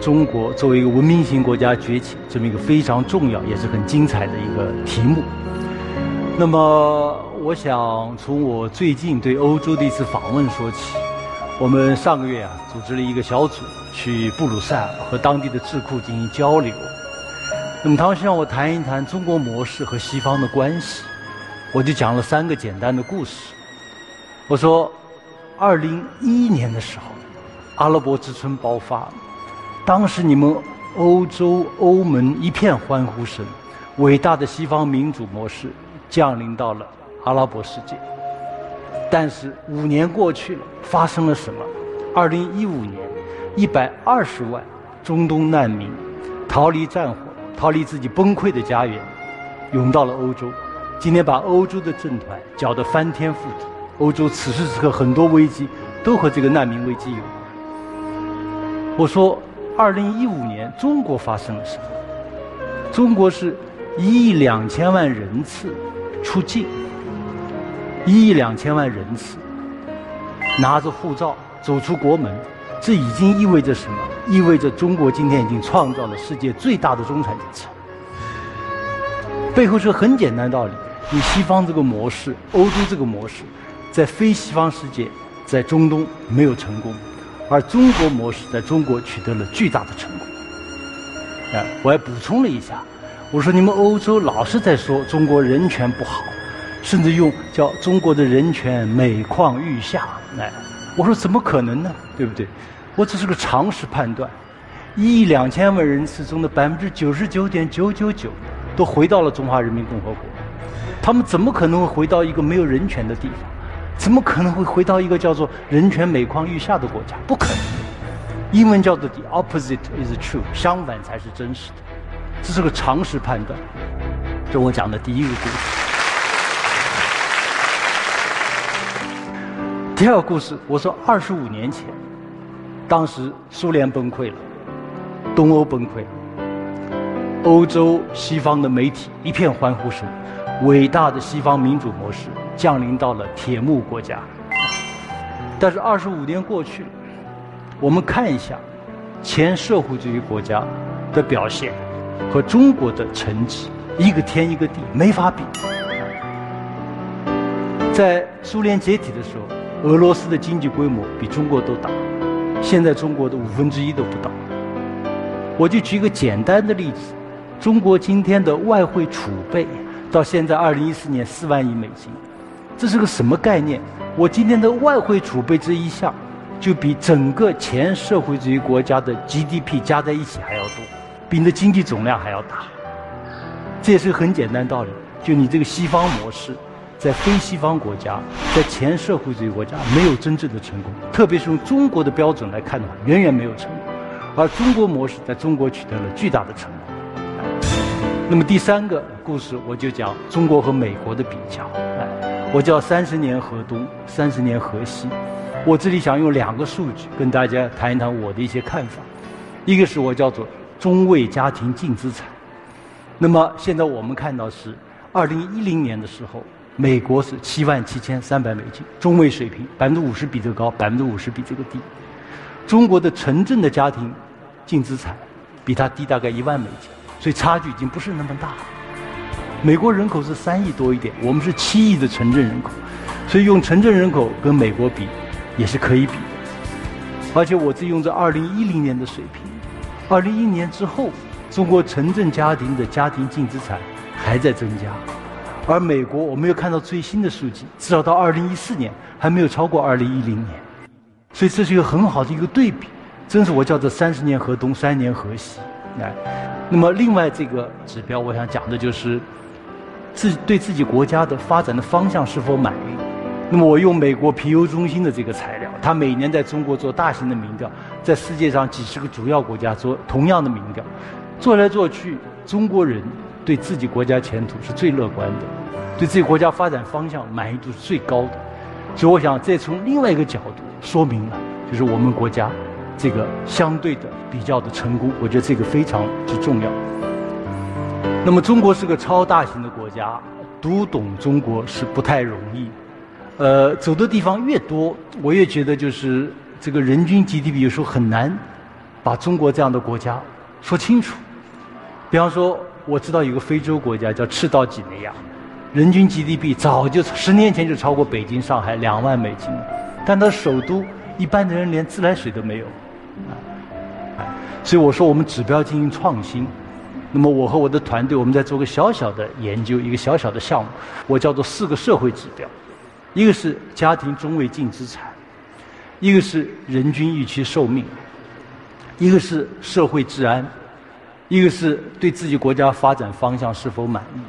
中国作为一个文明型国家崛起这么一个非常重要也是很精彩的一个题目。那么，我想从我最近对欧洲的一次访问说起。我们上个月啊，组织了一个小组去布鲁塞尔和当地的智库进行交流。那么他们希望我谈一谈中国模式和西方的关系，我就讲了三个简单的故事。我说，二零一一年的时候，阿拉伯之春爆发，当时你们欧洲欧盟一片欢呼声，伟大的西方民主模式降临到了阿拉伯世界。但是五年过去了，发生了什么？二零一五年，一百二十万中东难民逃离战火，逃离自己崩溃的家园，涌到了欧洲。今天把欧洲的政团搅得翻天覆地。欧洲此时此刻很多危机都和这个难民危机有关。我说，二零一五年中国发生了什么？中国是一亿两千万人次出境。一亿两千万人次拿着护照走出国门，这已经意味着什么？意味着中国今天已经创造了世界最大的中产阶层。背后是很简单道理：你西方这个模式，欧洲这个模式，在非西方世界，在中东没有成功，而中国模式在中国取得了巨大的成功。哎，我还补充了一下，我说你们欧洲老是在说中国人权不好。甚至用叫中国的人权每况愈下，哎，我说怎么可能呢？对不对？我只是个常识判断，一亿两千万人次中的百分之九十九点九九九都回到了中华人民共和国，他们怎么可能会回到一个没有人权的地方？怎么可能会回到一个叫做人权每况愈下的国家？不可能。英文叫做 the opposite is true，相反才是真实的，这是个常识判断。这我讲的第一个故事。第二个故事，我说二十五年前，当时苏联崩溃了，东欧崩溃了，欧洲西方的媒体一片欢呼声，伟大的西方民主模式降临到了铁幕国家。但是二十五年过去了，我们看一下前社会主义国家的表现和中国的成绩，一个天一个地，没法比。在苏联解体的时候。俄罗斯的经济规模比中国都大，现在中国的五分之一都不到。我就举一个简单的例子：中国今天的外汇储备到现在二零一四年四万亿美金，这是个什么概念？我今天的外汇储备这一项，就比整个前社会主义国家的 GDP 加在一起还要多，比你的经济总量还要大。这也是很简单道理，就你这个西方模式。在非西方国家，在前社会主义国家没有真正的成功，特别是用中国的标准来看的话，远远没有成功。而中国模式在中国取得了巨大的成功。那么第三个故事，我就讲中国和美国的比较。我叫三十年河东，三十年河西。我这里想用两个数据跟大家谈一谈我的一些看法。一个是我叫做中位家庭净资产。那么现在我们看到是二零一零年的时候。美国是七万七千三百美金，中位水平，百分之五十比这个高，百分之五十比这个低。中国的城镇的家庭净资产比它低大概一万美金，所以差距已经不是那么大了。美国人口是三亿多一点，我们是七亿的城镇人口，所以用城镇人口跟美国比也是可以比的。而且我这用这二零一零年的水平，二零一年之后，中国城镇家庭的家庭净资产还在增加。而美国，我没有看到最新的数据，至少到二零一四年还没有超过二零一零年，所以这是一个很好的一个对比，真是我叫做三十年河东，三年河西。哎，那么另外这个指标，我想讲的就是自对自己国家的发展的方向是否满意。那么我用美国皮尤中心的这个材料，他每年在中国做大型的民调，在世界上几十个主要国家做同样的民调，做来做去，中国人。对自己国家前途是最乐观的，对自己国家发展方向满意度是最高的，所以我想再从另外一个角度说明了，就是我们国家这个相对的比较的成功，我觉得这个非常之重要。那么中国是个超大型的国家，读懂中国是不太容易，呃，走的地方越多，我越觉得就是这个人均 GDP 有时候很难把中国这样的国家说清楚。比方说，我知道有个非洲国家叫赤道几内亚，人均 GDP 早就十年前就超过北京、上海两万美金，但它首都一般的人连自来水都没有。所以我说，我们指标进行创新。那么我和我的团队，我们在做个小小的研究，一个小小的项目，我叫做四个社会指标，一个是家庭中位净资产，一个是人均预期寿命，一个是社会治安，一个是对自己国家发展方向是否满意。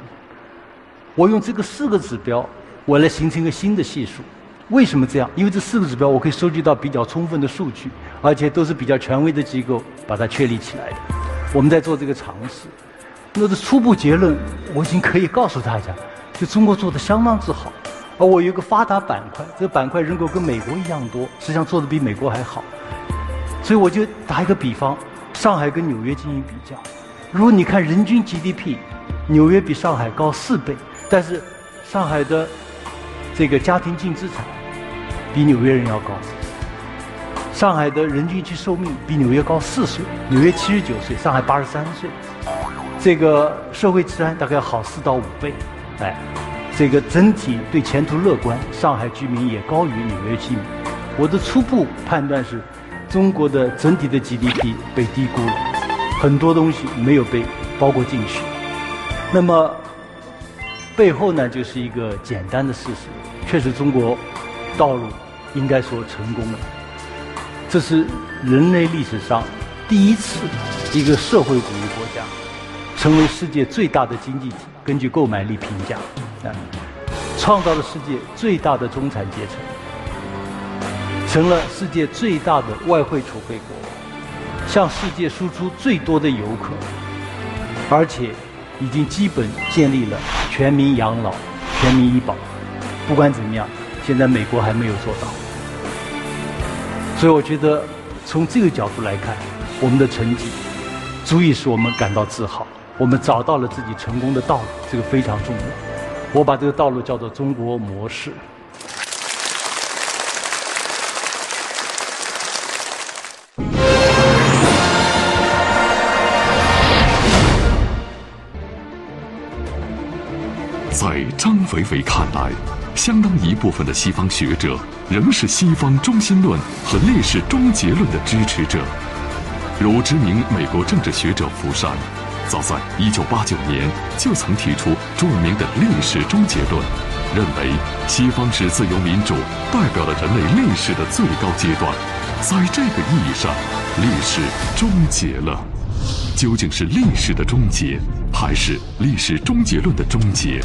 我用这个四个指标，我来形成一个新的系数。为什么这样？因为这四个指标我可以收集到比较充分的数据，而且都是比较权威的机构把它确立起来的。我们在做这个尝试，那的初步结论我已经可以告诉大家，就中国做的相当之好。而我有一个发达板块，这个板块人口跟美国一样多，实际上做的比美国还好。所以我就打一个比方，上海跟纽约进行比较。如果你看人均 GDP，纽约比上海高四倍，但是上海的这个家庭净资产比纽约人要高。上海的人均期寿命比纽约高四岁，纽约七十九岁，上海八十三岁。这个社会治安大概好四到五倍，哎，这个整体对前途乐观，上海居民也高于纽约居民。我的初步判断是，中国的整体的 GDP 被低估了，很多东西没有被包括进去。那么背后呢，就是一个简单的事实，确实中国道路应该说成功了。这是人类历史上第一次，一个社会主义国家成为世界最大的经济体。根据购买力评价，啊，创造了世界最大的中产阶层，成了世界最大的外汇储备国，向世界输出最多的游客，而且已经基本建立了全民养老、全民医保。不管怎么样，现在美国还没有做到。所以我觉得，从这个角度来看，我们的成绩足以使我们感到自豪。我们找到了自己成功的道路，这个非常重要。我把这个道路叫做中国模式。在张维维看来。相当一部分的西方学者仍是西方中心论和历史终结论的支持者，如知名美国政治学者福山，早在1989年就曾提出著名的历史终结论，认为西方式自由民主代表了人类历史的最高阶段，在这个意义上，历史终结了。究竟是历史的终结，还是历史终结论的终结？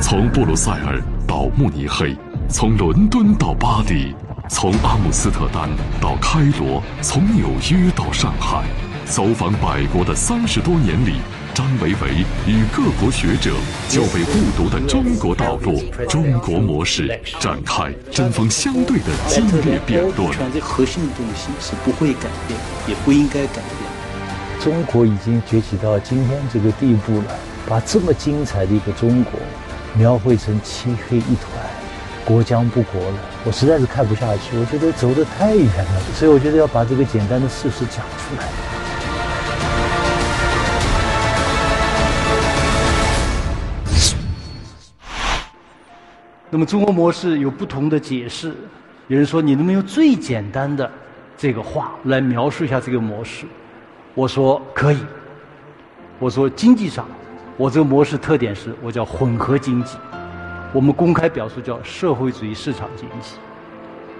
从布鲁塞尔到慕尼黑，从伦敦到巴黎，从阿姆斯特丹到开罗，从纽约到上海，走访百国的三十多年里，张维维与各国学者就被误读的中国道路、中国模式展开针锋相对的激烈辩论。这核心的东西是不会改变，也不应该改变。中国已经崛起到今天这个地步了，把这么精彩的一个中国。描绘成漆黑一团，国将不国了，我实在是看不下去。我觉得走得太远了，所以我觉得要把这个简单的事实讲出来。那么中国模式有不同的解释，有人说你能不能用最简单的这个话来描述一下这个模式？我说可以。我说经济上。我这个模式特点是我叫混合经济，我们公开表述叫社会主义市场经济。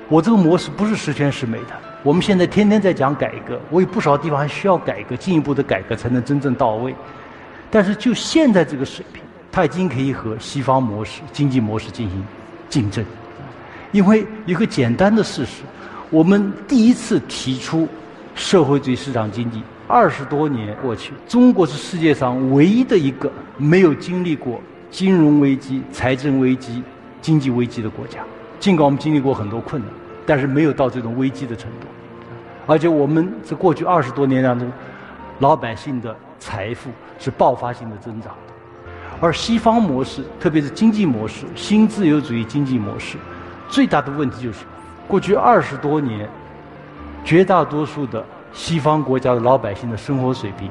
我这个模式不是十全十美的，我们现在天天在讲改革，我有不少地方还需要改革，进一步的改革才能真正到位。但是就现在这个水平，它已经可以和西方模式经济模式进行竞争。因为一个简单的事实，我们第一次提出社会主义市场经济。二十多年过去，中国是世界上唯一的一个没有经历过金融危机、财政危机、经济危机的国家。尽管我们经历过很多困难，但是没有到这种危机的程度。而且我们在过去二十多年当中，老百姓的财富是爆发性的增长的。而西方模式，特别是经济模式、新自由主义经济模式，最大的问题就是，过去二十多年，绝大多数的。西方国家的老百姓的生活水平、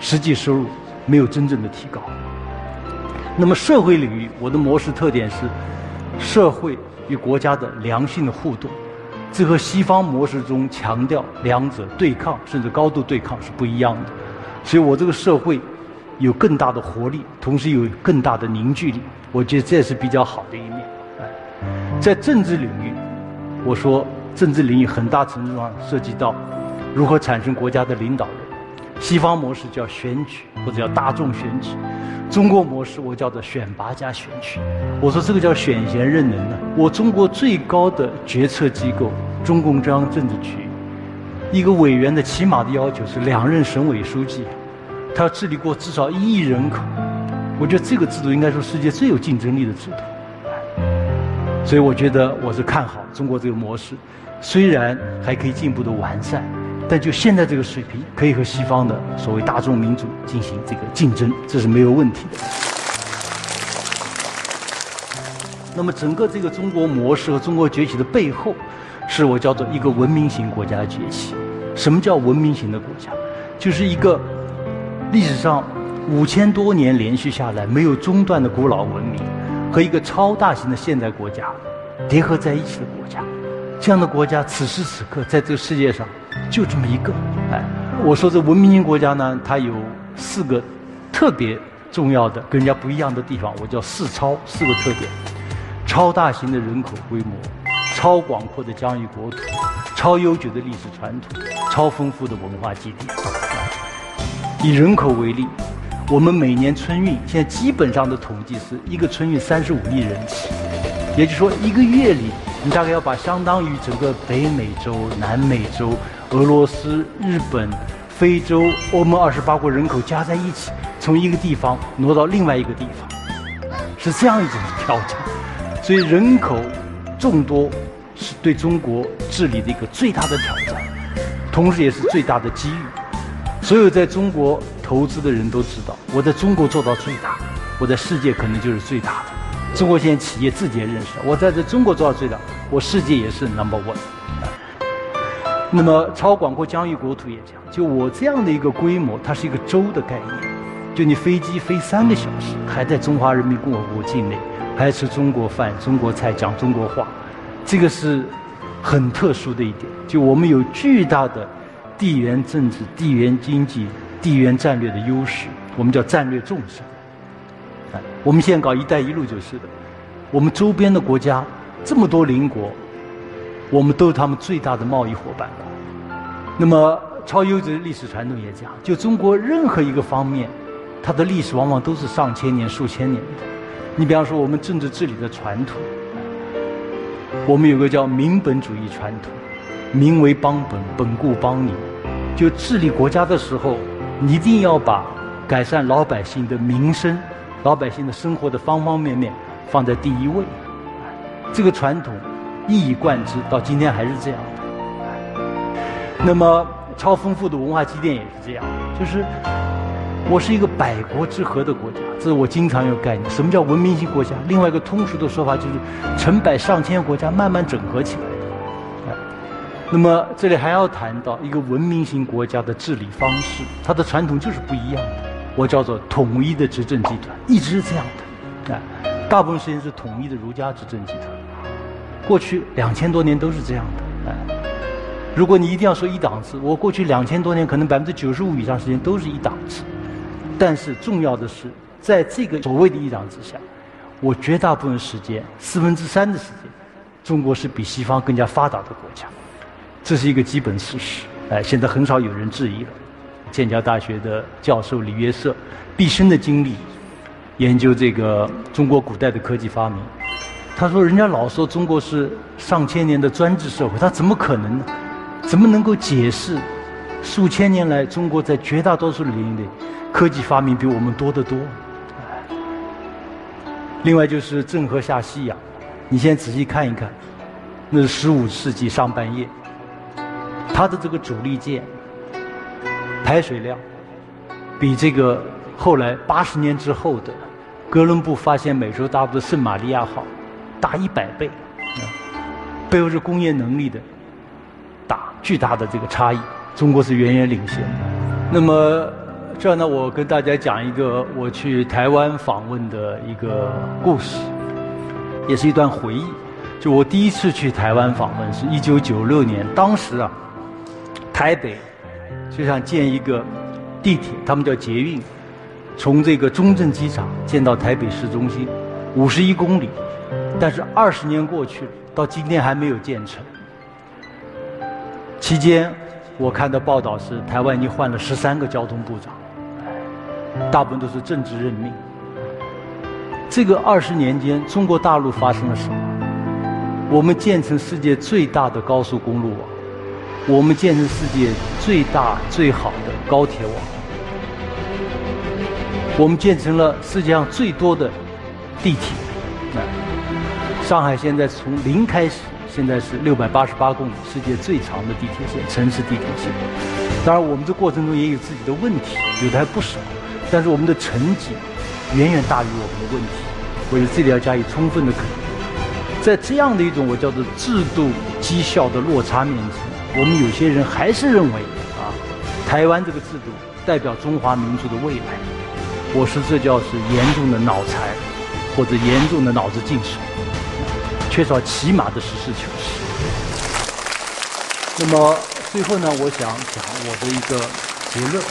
实际收入没有真正的提高。那么社会领域，我的模式特点是社会与国家的良性的互动，这和西方模式中强调两者对抗甚至高度对抗是不一样的。所以我这个社会有更大的活力，同时有更大的凝聚力，我觉得这是比较好的一面。在政治领域，我说政治领域很大程度上涉及到如何产生国家的领导人。西方模式叫选举或者叫大众选举。中国模式我叫做选拔加选举，我说这个叫选贤任能呢。我中国最高的决策机构中共中央政治局，一个委员的起码的要求是两任省委书记，他要治理过至少一亿人口。我觉得这个制度应该说世界最有竞争力的制度，所以我觉得我是看好中国这个模式，虽然还可以进一步的完善。但就现在这个水平，可以和西方的所谓大众民主进行这个竞争，这是没有问题的。那么，整个这个中国模式和中国崛起的背后，是我叫做一个文明型国家的崛起。什么叫文明型的国家？就是一个历史上五千多年连续下来没有中断的古老文明，和一个超大型的现代国家结合在一起的国家。这样的国家，此时此刻在这个世界上。就这么一个，哎，我说这文明型国家呢，它有四个特别重要的、跟人家不一样的地方，我叫四超，四个特点：超大型的人口规模，超广阔的疆域国土，超悠久的历史传统，超丰富的文化基地。以人口为例，我们每年春运现在基本上的统计是一个春运三十五亿人次，也就是说一个月里，你大概要把相当于整个北美洲、南美洲。俄罗斯、日本、非洲、欧盟二十八国人口加在一起，从一个地方挪到另外一个地方，是这样一种挑战。所以人口众多是对中国治理的一个最大的挑战，同时也是最大的机遇。所有在中国投资的人都知道，我在中国做到最大，我在世界可能就是最大的。中国现在企业自己也认识，我在这中国做到最大，我世界也是 number one。那么超广阔疆域国土也讲，就我这样的一个规模，它是一个州的概念。就你飞机飞三个小时，还在中华人民共和国境内，还吃中国饭、中国菜、讲中国话，这个是很特殊的一点。就我们有巨大的地缘政治、地缘经济、地缘战略的优势，我们叫战略纵深。我们现在搞“一带一路”就是的，我们周边的国家这么多邻国。我们都是他们最大的贸易伙伴。那么，超优质的历史传统也讲，就中国任何一个方面，它的历史往往都是上千年、数千年的。你比方说，我们政治治理的传统，我们有个叫民本主义传统，民为邦本，本固邦宁。就治理国家的时候，你一定要把改善老百姓的民生、老百姓的生活的方方面面放在第一位。这个传统。一以贯之，到今天还是这样的。那么，超丰富的文化积淀也是这样，就是我是一个百国之和的国家，这是我经常有概念。什么叫文明型国家？另外一个通俗的说法就是成百上千国家慢慢整合起来的。那么，这里还要谈到一个文明型国家的治理方式，它的传统就是不一样的。我叫做统一的执政集团，一直是这样的。啊，大部分时间是统一的儒家执政集团。过去两千多年都是这样的，哎，如果你一定要说一党制，我过去两千多年可能百分之九十五以上时间都是一党制，但是重要的是，在这个所谓的一党之下，我绝大部分时间四分之三的时间，中国是比西方更加发达的国家，这是一个基本事实，哎，现在很少有人质疑了。剑桥大学的教授李约瑟，毕生的经历研究这个中国古代的科技发明。他说：“人家老说中国是上千年的专制社会，他怎么可能呢？怎么能够解释数千年来中国在绝大多数领域的科技发明比我们多得多？另外就是郑和下西洋，你先仔细看一看，那是十五世纪上半叶，他的这个主力舰排水量比这个后来八十年之后的哥伦布发现美洲大陆的圣玛利亚号。”大一百倍，背后是工业能力的大巨大的这个差异，中国是远远领先的。那么，这样呢，我跟大家讲一个我去台湾访问的一个故事，也是一段回忆。就我第一次去台湾访问是一九九六年，当时啊，台北就像建一个地铁，他们叫捷运，从这个中正机场建到台北市中心，五十一公里，但是二十年过去了，到今天还没有建成。期间，我看到报道是台湾已经换了十三个交通部长，大部分都是政治任命。这个二十年间，中国大陆发生了什么？我们建成世界最大的高速公路网，我们建成世界最大最好的高铁网，我们建成了世界上最多的地铁。上海现在从零开始，现在是六百八十八公里，世界最长的地铁线，城市地铁线。当然，我们这过程中也有自己的问题，有的还不少，但是我们的成绩远远大于我们的问题，我觉得这里要加以充分的肯定。在这样的一种我叫做制度绩效的落差面前，我们有些人还是认为啊，台湾这个制度代表中华民族的未来。我说这叫是严重的脑残，或者严重的脑子进水，缺少起码的实事求是。那么最后呢，我想讲我的一个结论，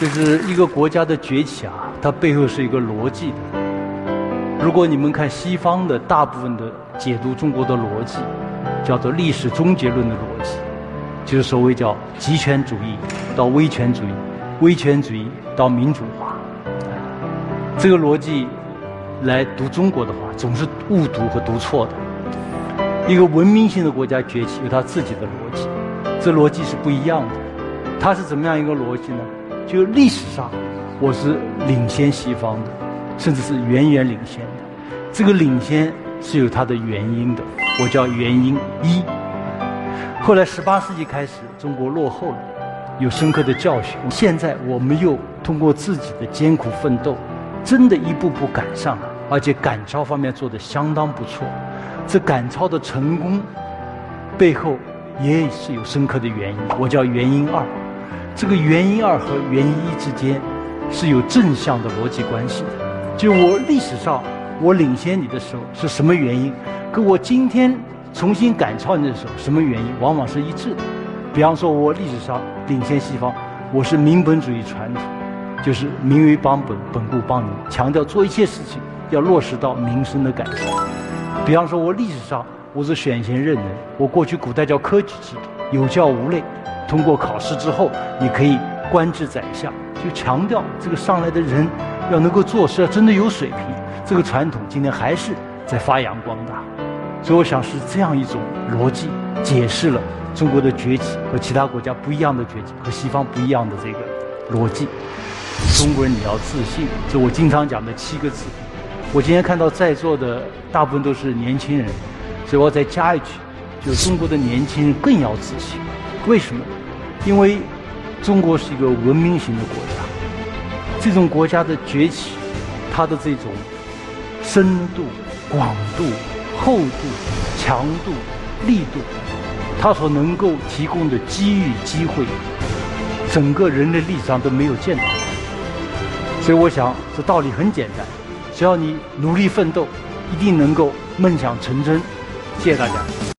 就是一个国家的崛起啊，它背后是一个逻辑的。如果你们看西方的大部分的解读中国的逻辑，叫做历史终结论的逻辑，就是所谓叫极权主义到威权主义，威权主义到民主化，这个逻辑来读中国的话，总是误读和读错的。一个文明性的国家崛起有它自己的逻辑，这逻辑是不一样的。它是怎么样一个逻辑呢？就历史上我是领先西方的。甚至是远远领先的，这个领先是有它的原因的，我叫原因一。后来十八世纪开始，中国落后了，有深刻的教训。现在我们又通过自己的艰苦奋斗，真的一步步赶上了，而且赶超方面做得相当不错。这赶超的成功背后也是有深刻的原因，我叫原因二。这个原因二和原因一之间是有正向的逻辑关系的。就我历史上我领先你的时候是什么原因，跟我今天重新赶超你的时候什么原因，往往是一致的。比方说，我历史上领先西方，我是民本主义传统，就是民为邦本，本固邦宁，强调做一切事情要落实到民生的改善。比方说，我历史上我是选贤任能，我过去古代叫科举制度，有教无类，通过考试之后你可以官至宰相，就强调这个上来的人。要能够做事，要真的有水平，这个传统今天还是在发扬光大。所以我想是这样一种逻辑，解释了中国的崛起和其他国家不一样的崛起，和西方不一样的这个逻辑。中国人你要自信，这我经常讲的七个字。我今天看到在座的大部分都是年轻人，所以我要再加一句，就是中国的年轻人更要自信。为什么？因为中国是一个文明型的国家。这种国家的崛起，它的这种深度、广度、厚度、强度、力度，它所能够提供的机遇、机会，整个人类历史上都没有见到过。所以，我想这道理很简单：只要你努力奋斗，一定能够梦想成真。谢谢大家。